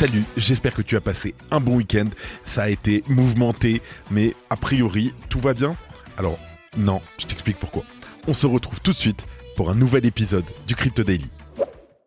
Salut, j'espère que tu as passé un bon week-end. Ça a été mouvementé, mais a priori, tout va bien Alors, non, je t'explique pourquoi. On se retrouve tout de suite pour un nouvel épisode du Crypto Daily.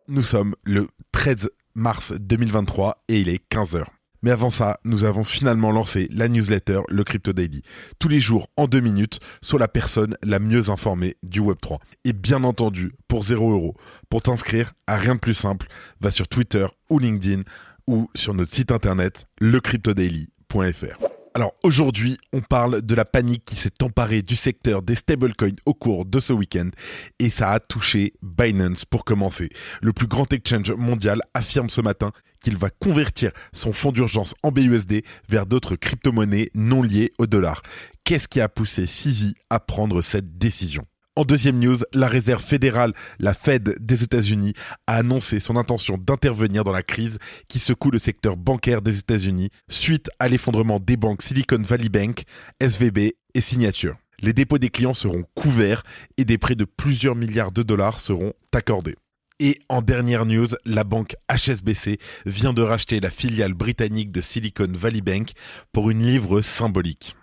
Nous sommes le 13 mars 2023 et il est 15h. Mais avant ça, nous avons finalement lancé la newsletter Le Crypto Daily. Tous les jours, en deux minutes, sur la personne la mieux informée du Web3. Et bien entendu, pour 0 euros. Pour t'inscrire, à rien de plus simple, va sur Twitter ou LinkedIn ou sur notre site internet lecryptodaily.fr. Alors aujourd'hui, on parle de la panique qui s'est emparée du secteur des stablecoins au cours de ce week-end et ça a touché Binance pour commencer. Le plus grand exchange mondial affirme ce matin qu'il va convertir son fonds d'urgence en BUSD vers d'autres crypto-monnaies non liées au dollar. Qu'est-ce qui a poussé CZ à prendre cette décision? En deuxième news, la réserve fédérale, la Fed des États-Unis, a annoncé son intention d'intervenir dans la crise qui secoue le secteur bancaire des États-Unis suite à l'effondrement des banques Silicon Valley Bank, SVB et Signature. Les dépôts des clients seront couverts et des prêts de plusieurs milliards de dollars seront accordés. Et en dernière news, la banque HSBC vient de racheter la filiale britannique de Silicon Valley Bank pour une livre symbolique.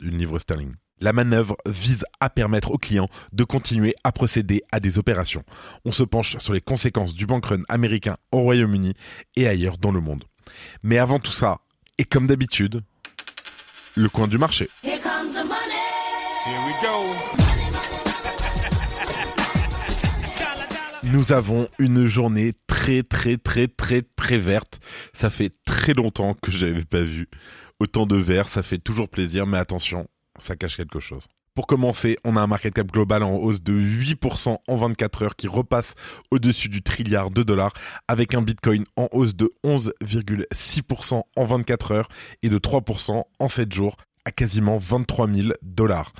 Une livre sterling. La manœuvre vise à permettre aux clients de continuer à procéder à des opérations. On se penche sur les conséquences du bank run américain au Royaume-Uni et ailleurs dans le monde. Mais avant tout ça, et comme d'habitude, le coin du marché. Nous avons une journée très très très très très verte. Ça fait très longtemps que j'avais pas vu autant de vert. Ça fait toujours plaisir, mais attention, ça cache quelque chose. Pour commencer, on a un market cap global en hausse de 8% en 24 heures qui repasse au-dessus du trilliard de dollars avec un Bitcoin en hausse de 11,6% en 24 heures et de 3% en 7 jours à quasiment 23 000 dollars.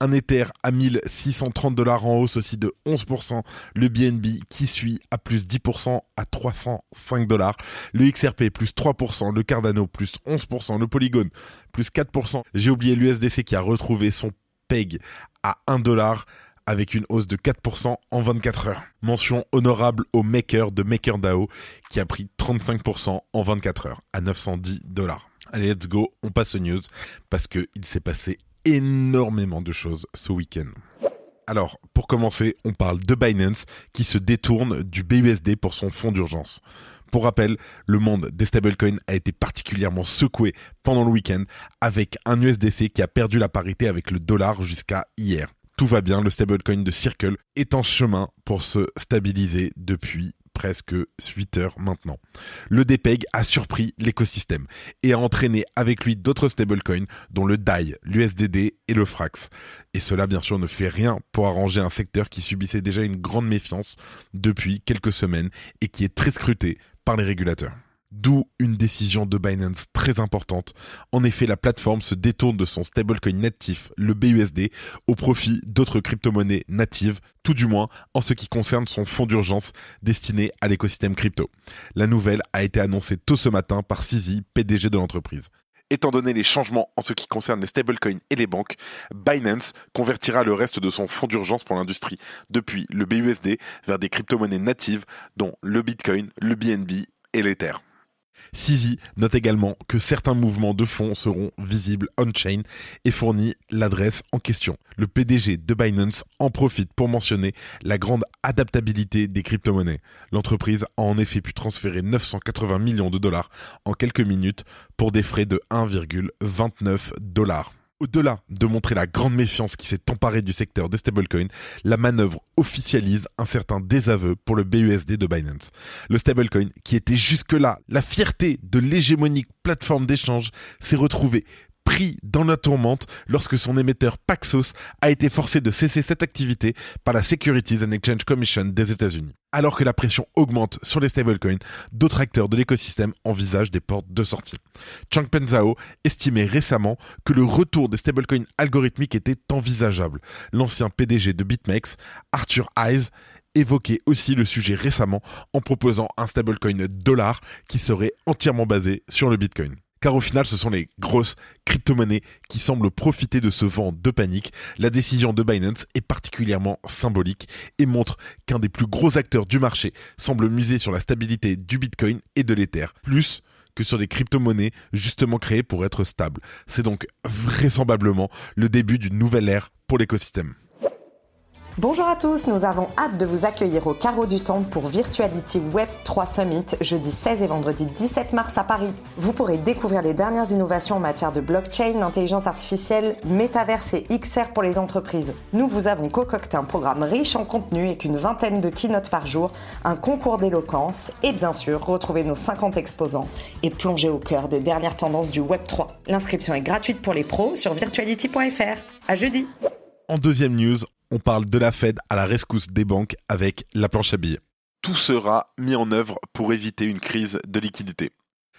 Un Ether à 1630 dollars en hausse aussi de 11%. Le BNB qui suit à plus 10% à 305 dollars. Le XRP plus 3%. Le Cardano plus 11%. Le Polygon plus 4%. J'ai oublié l'USDC qui a retrouvé son PEG à 1 dollar avec une hausse de 4% en 24 heures. Mention honorable au Maker de MakerDAO qui a pris 35% en 24 heures à 910 dollars. Allez, let's go, on passe aux news parce qu'il s'est passé énormément de choses ce week-end. Alors, pour commencer, on parle de Binance qui se détourne du BUSD pour son fonds d'urgence. Pour rappel, le monde des stablecoins a été particulièrement secoué pendant le week-end avec un USDC qui a perdu la parité avec le dollar jusqu'à hier. Tout va bien, le stablecoin de Circle est en chemin pour se stabiliser depuis presque 8 heures maintenant. Le DPEG a surpris l'écosystème et a entraîné avec lui d'autres stablecoins dont le DAI, l'USDD et le Frax. Et cela bien sûr ne fait rien pour arranger un secteur qui subissait déjà une grande méfiance depuis quelques semaines et qui est très scruté par les régulateurs. D'où une décision de Binance très importante. En effet, la plateforme se détourne de son stablecoin natif, le BUSD, au profit d'autres crypto-monnaies natives, tout du moins en ce qui concerne son fonds d'urgence destiné à l'écosystème crypto. La nouvelle a été annoncée tôt ce matin par Sizi, PDG de l'entreprise. Étant donné les changements en ce qui concerne les stablecoins et les banques, Binance convertira le reste de son fonds d'urgence pour l'industrie depuis le BUSD vers des crypto-monnaies natives dont le Bitcoin, le BNB et l'Ether. Sizi note également que certains mouvements de fonds seront visibles on-chain et fournit l'adresse en question. Le PDG de Binance en profite pour mentionner la grande adaptabilité des crypto-monnaies. L'entreprise a en effet pu transférer 980 millions de dollars en quelques minutes pour des frais de 1,29 dollars. Au-delà de montrer la grande méfiance qui s'est emparée du secteur des stablecoins, la manœuvre officialise un certain désaveu pour le BUSD de Binance. Le stablecoin, qui était jusque-là la fierté de l'hégémonique plateforme d'échange, s'est retrouvé pris dans la tourmente lorsque son émetteur Paxos a été forcé de cesser cette activité par la Securities and Exchange Commission des États-Unis. Alors que la pression augmente sur les stablecoins, d'autres acteurs de l'écosystème envisagent des portes de sortie. Changpeng Zhao estimait récemment que le retour des stablecoins algorithmiques était envisageable. L'ancien PDG de BitMEX, Arthur Hayes, évoquait aussi le sujet récemment en proposant un stablecoin dollar qui serait entièrement basé sur le Bitcoin car au final ce sont les grosses crypto-monnaies qui semblent profiter de ce vent de panique. La décision de Binance est particulièrement symbolique et montre qu'un des plus gros acteurs du marché semble miser sur la stabilité du Bitcoin et de l'Ether, plus que sur des crypto-monnaies justement créées pour être stables. C'est donc vraisemblablement le début d'une nouvelle ère pour l'écosystème. Bonjour à tous, nous avons hâte de vous accueillir au Carreau du Temple pour Virtuality Web 3 Summit jeudi 16 et vendredi 17 mars à Paris. Vous pourrez découvrir les dernières innovations en matière de blockchain, intelligence artificielle, métaverse et XR pour les entreprises. Nous vous avons concocté un programme riche en contenu avec une vingtaine de keynotes par jour, un concours d'éloquence et bien sûr retrouver nos 50 exposants et plonger au cœur des dernières tendances du Web 3. L'inscription est gratuite pour les pros sur virtuality.fr. À jeudi. En deuxième news, on parle de la Fed à la rescousse des banques avec la planche à billets. Tout sera mis en œuvre pour éviter une crise de liquidité.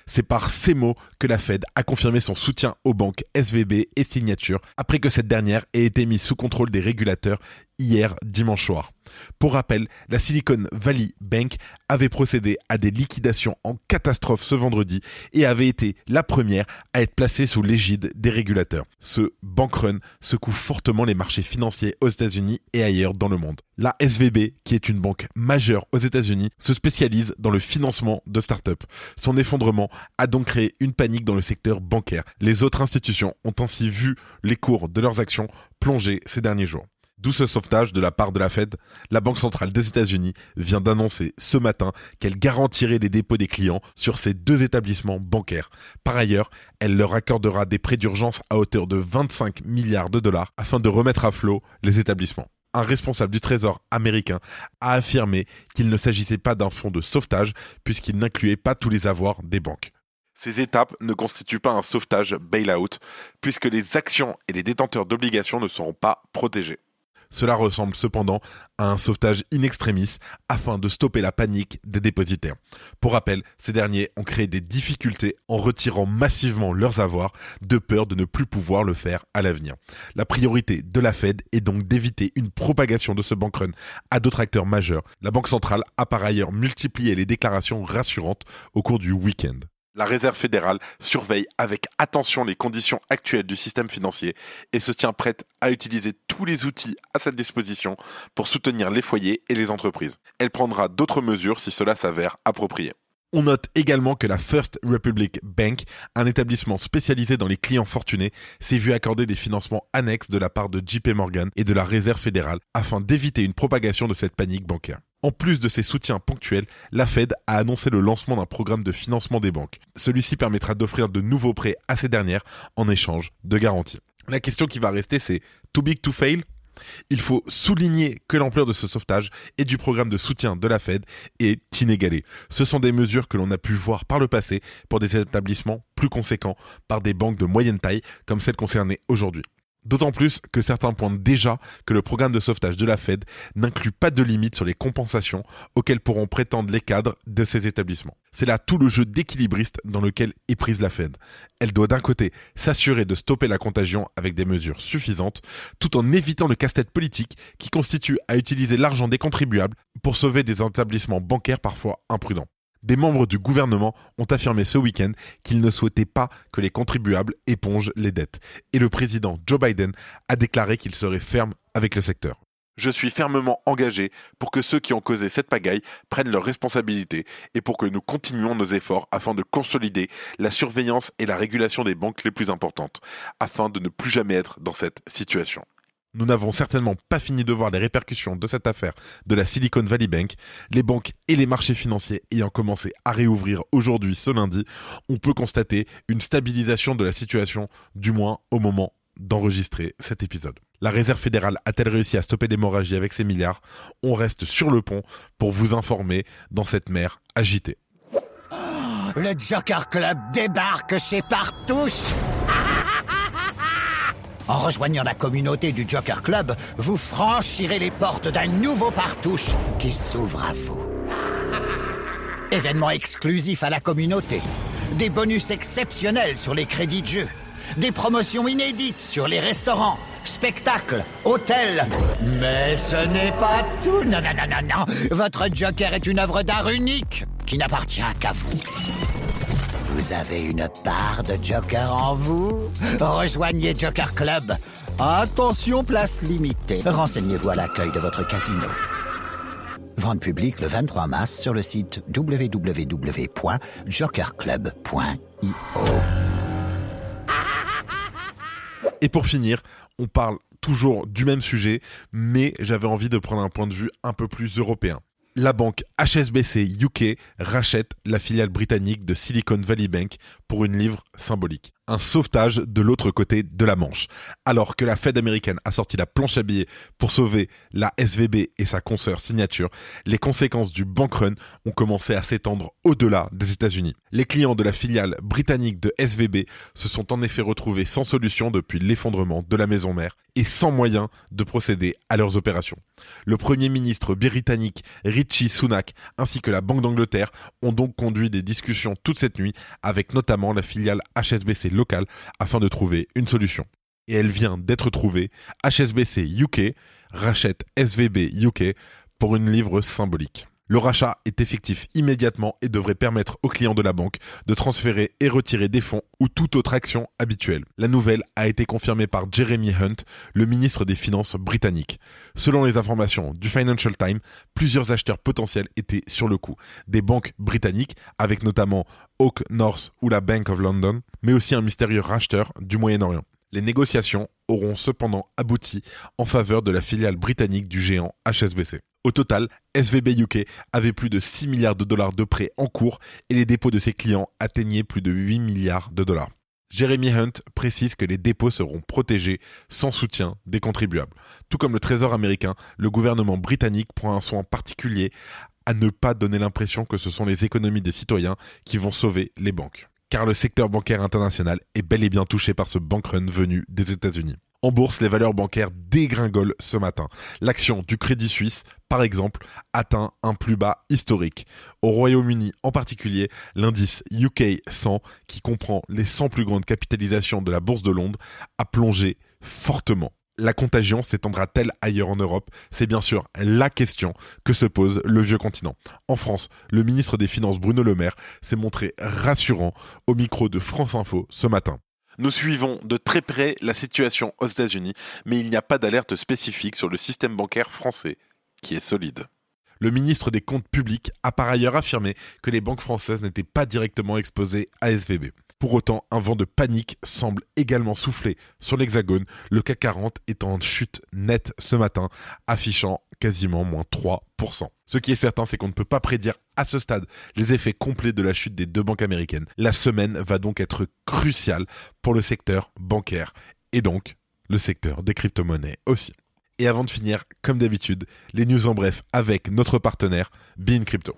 C'est par ces mots que la Fed a confirmé son soutien aux banques SVB et Signature après que cette dernière ait été mise sous contrôle des régulateurs hier dimanche soir. Pour rappel, la Silicon Valley Bank avait procédé à des liquidations en catastrophe ce vendredi et avait été la première à être placée sous l'égide des régulateurs. Ce bank run secoue fortement les marchés financiers aux États-Unis et ailleurs dans le monde. La SVB, qui est une banque majeure aux États-Unis, se spécialise dans le financement de startups. Son effondrement a donc créé une panique dans le secteur bancaire. Les autres institutions ont ainsi vu les cours de leurs actions plonger ces derniers jours. D'où ce sauvetage de la part de la Fed. La Banque centrale des États-Unis vient d'annoncer ce matin qu'elle garantirait les dépôts des clients sur ces deux établissements bancaires. Par ailleurs, elle leur accordera des prêts d'urgence à hauteur de 25 milliards de dollars afin de remettre à flot les établissements un responsable du Trésor américain a affirmé qu'il ne s'agissait pas d'un fonds de sauvetage puisqu'il n'incluait pas tous les avoirs des banques. Ces étapes ne constituent pas un sauvetage bail-out puisque les actions et les détenteurs d'obligations ne seront pas protégés. Cela ressemble cependant à un sauvetage in extremis afin de stopper la panique des dépositaires. Pour rappel, ces derniers ont créé des difficultés en retirant massivement leurs avoirs de peur de ne plus pouvoir le faire à l'avenir. La priorité de la Fed est donc d'éviter une propagation de ce bank run à d'autres acteurs majeurs. La Banque centrale a par ailleurs multiplié les déclarations rassurantes au cours du week-end. La Réserve fédérale surveille avec attention les conditions actuelles du système financier et se tient prête à utiliser tous les outils à sa disposition pour soutenir les foyers et les entreprises. Elle prendra d'autres mesures si cela s'avère approprié. On note également que la First Republic Bank, un établissement spécialisé dans les clients fortunés, s'est vu accorder des financements annexes de la part de JP Morgan et de la Réserve fédérale afin d'éviter une propagation de cette panique bancaire. En plus de ses soutiens ponctuels, la Fed a annoncé le lancement d'un programme de financement des banques. Celui-ci permettra d'offrir de nouveaux prêts à ces dernières en échange de garanties. La question qui va rester, c'est too big to fail? Il faut souligner que l'ampleur de ce sauvetage et du programme de soutien de la Fed est inégalée. Ce sont des mesures que l'on a pu voir par le passé pour des établissements plus conséquents par des banques de moyenne taille comme celles concernées aujourd'hui. D'autant plus que certains pointent déjà que le programme de sauvetage de la Fed n'inclut pas de limite sur les compensations auxquelles pourront prétendre les cadres de ces établissements. C'est là tout le jeu d'équilibriste dans lequel est prise la Fed. Elle doit d'un côté s'assurer de stopper la contagion avec des mesures suffisantes, tout en évitant le casse-tête politique qui constitue à utiliser l'argent des contribuables pour sauver des établissements bancaires parfois imprudents. Des membres du gouvernement ont affirmé ce week-end qu'ils ne souhaitaient pas que les contribuables épongent les dettes. Et le président Joe Biden a déclaré qu'il serait ferme avec le secteur. Je suis fermement engagé pour que ceux qui ont causé cette pagaille prennent leurs responsabilités et pour que nous continuions nos efforts afin de consolider la surveillance et la régulation des banques les plus importantes, afin de ne plus jamais être dans cette situation. Nous n'avons certainement pas fini de voir les répercussions de cette affaire de la Silicon Valley Bank. Les banques et les marchés financiers ayant commencé à réouvrir aujourd'hui ce lundi, on peut constater une stabilisation de la situation, du moins au moment d'enregistrer cet épisode. La Réserve fédérale a-t-elle réussi à stopper l'hémorragie avec ses milliards? On reste sur le pont pour vous informer dans cette mer agitée. le Joker Club débarque chez Partouche En rejoignant la communauté du Joker Club, vous franchirez les portes d'un nouveau partouche qui s'ouvre à vous. Événements exclusifs à la communauté, des bonus exceptionnels sur les crédits de jeu, des promotions inédites sur les restaurants, spectacles, hôtels. Mais ce n'est pas tout. Non, non, non, non, non. Votre Joker est une œuvre d'art unique qui n'appartient qu'à vous. Vous avez une part de Joker en vous? Rejoignez Joker Club. Attention, place limitée. Renseignez-vous à l'accueil de votre casino. Vente publique le 23 mars sur le site www.jokerclub.io. Et pour finir, on parle toujours du même sujet, mais j'avais envie de prendre un point de vue un peu plus européen la banque HSBC UK rachète la filiale britannique de Silicon Valley Bank pour une livre symbolique un sauvetage de l'autre côté de la Manche. Alors que la Fed américaine a sorti la planche à billets pour sauver la SVB et sa consoeur signature, les conséquences du bank run ont commencé à s'étendre au-delà des États-Unis. Les clients de la filiale britannique de SVB se sont en effet retrouvés sans solution depuis l'effondrement de la maison mère et sans moyen de procéder à leurs opérations. Le Premier ministre britannique Richie Sunak ainsi que la Banque d'Angleterre ont donc conduit des discussions toute cette nuit avec notamment la filiale HSBC locale afin de trouver une solution. Et elle vient d'être trouvée. HSBC UK rachète SVB UK pour une livre symbolique. Le rachat est effectif immédiatement et devrait permettre aux clients de la banque de transférer et retirer des fonds ou toute autre action habituelle. La nouvelle a été confirmée par Jeremy Hunt, le ministre des Finances britannique. Selon les informations du Financial Times, plusieurs acheteurs potentiels étaient sur le coup. Des banques britanniques, avec notamment Oak North ou la Bank of London, mais aussi un mystérieux racheteur du Moyen-Orient. Les négociations auront cependant abouti en faveur de la filiale britannique du géant HSBC. Au total, SVB UK avait plus de 6 milliards de dollars de prêts en cours et les dépôts de ses clients atteignaient plus de 8 milliards de dollars. Jeremy Hunt précise que les dépôts seront protégés sans soutien des contribuables. Tout comme le Trésor américain, le gouvernement britannique prend un soin particulier à ne pas donner l'impression que ce sont les économies des citoyens qui vont sauver les banques. Car le secteur bancaire international est bel et bien touché par ce bank run venu des États-Unis. En bourse, les valeurs bancaires dégringolent ce matin. L'action du Crédit Suisse, par exemple, atteint un plus bas historique. Au Royaume-Uni en particulier, l'indice UK 100, qui comprend les 100 plus grandes capitalisations de la bourse de Londres, a plongé fortement. La contagion s'étendra-t-elle ailleurs en Europe? C'est bien sûr la question que se pose le vieux continent. En France, le ministre des Finances Bruno Le Maire s'est montré rassurant au micro de France Info ce matin. Nous suivons de très près la situation aux États-Unis, mais il n'y a pas d'alerte spécifique sur le système bancaire français, qui est solide. Le ministre des Comptes publics a par ailleurs affirmé que les banques françaises n'étaient pas directement exposées à SVB. Pour autant, un vent de panique semble également souffler sur l'Hexagone, le CAC 40 est en chute nette ce matin, affichant quasiment moins 3%. Ce qui est certain, c'est qu'on ne peut pas prédire à ce stade les effets complets de la chute des deux banques américaines. La semaine va donc être cruciale pour le secteur bancaire et donc le secteur des crypto-monnaies aussi. Et avant de finir, comme d'habitude, les news en bref avec notre partenaire Bean Crypto.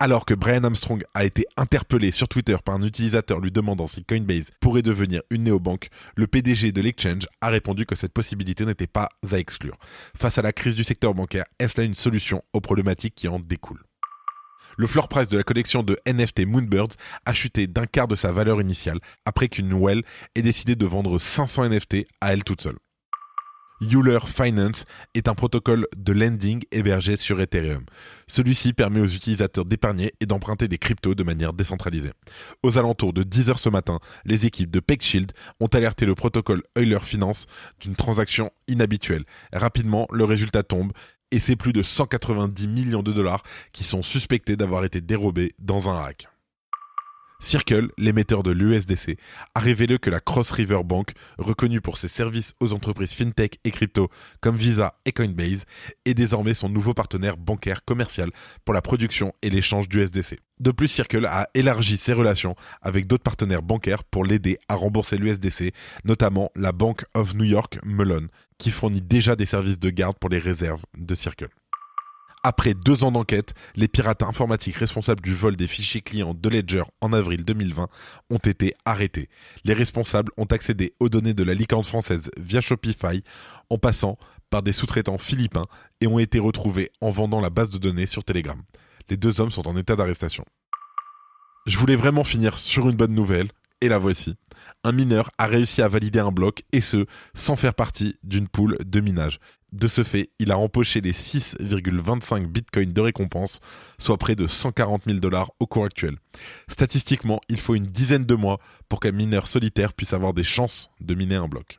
Alors que Brian Armstrong a été interpellé sur Twitter par un utilisateur lui demandant si Coinbase pourrait devenir une néobanque, le PDG de l'exchange a répondu que cette possibilité n'était pas à exclure. Face à la crise du secteur bancaire, est-ce là une solution aux problématiques qui en découlent? Le floor price de la collection de NFT Moonbirds a chuté d'un quart de sa valeur initiale après qu'une Well ait décidé de vendre 500 NFT à elle toute seule. Euler Finance est un protocole de lending hébergé sur Ethereum. Celui-ci permet aux utilisateurs d'épargner et d'emprunter des cryptos de manière décentralisée. Aux alentours de 10 heures ce matin, les équipes de PeckShield ont alerté le protocole Euler Finance d'une transaction inhabituelle. Rapidement, le résultat tombe et c'est plus de 190 millions de dollars qui sont suspectés d'avoir été dérobés dans un hack. Circle, l'émetteur de l'USDC, a révélé que la Cross River Bank, reconnue pour ses services aux entreprises fintech et crypto comme Visa et Coinbase, est désormais son nouveau partenaire bancaire commercial pour la production et l'échange d'USDC. De plus, Circle a élargi ses relations avec d'autres partenaires bancaires pour l'aider à rembourser l'USDC, notamment la Bank of New York Mellon, qui fournit déjà des services de garde pour les réserves de Circle. Après deux ans d'enquête, les pirates informatiques responsables du vol des fichiers clients de Ledger en avril 2020 ont été arrêtés. Les responsables ont accédé aux données de la licorne française via Shopify en passant par des sous-traitants philippins et ont été retrouvés en vendant la base de données sur Telegram. Les deux hommes sont en état d'arrestation. Je voulais vraiment finir sur une bonne nouvelle, et la voici. Un mineur a réussi à valider un bloc, et ce, sans faire partie d'une poule de minage. De ce fait, il a empoché les 6,25 bitcoins de récompense, soit près de 140 000 dollars au cours actuel. Statistiquement, il faut une dizaine de mois pour qu'un mineur solitaire puisse avoir des chances de miner un bloc.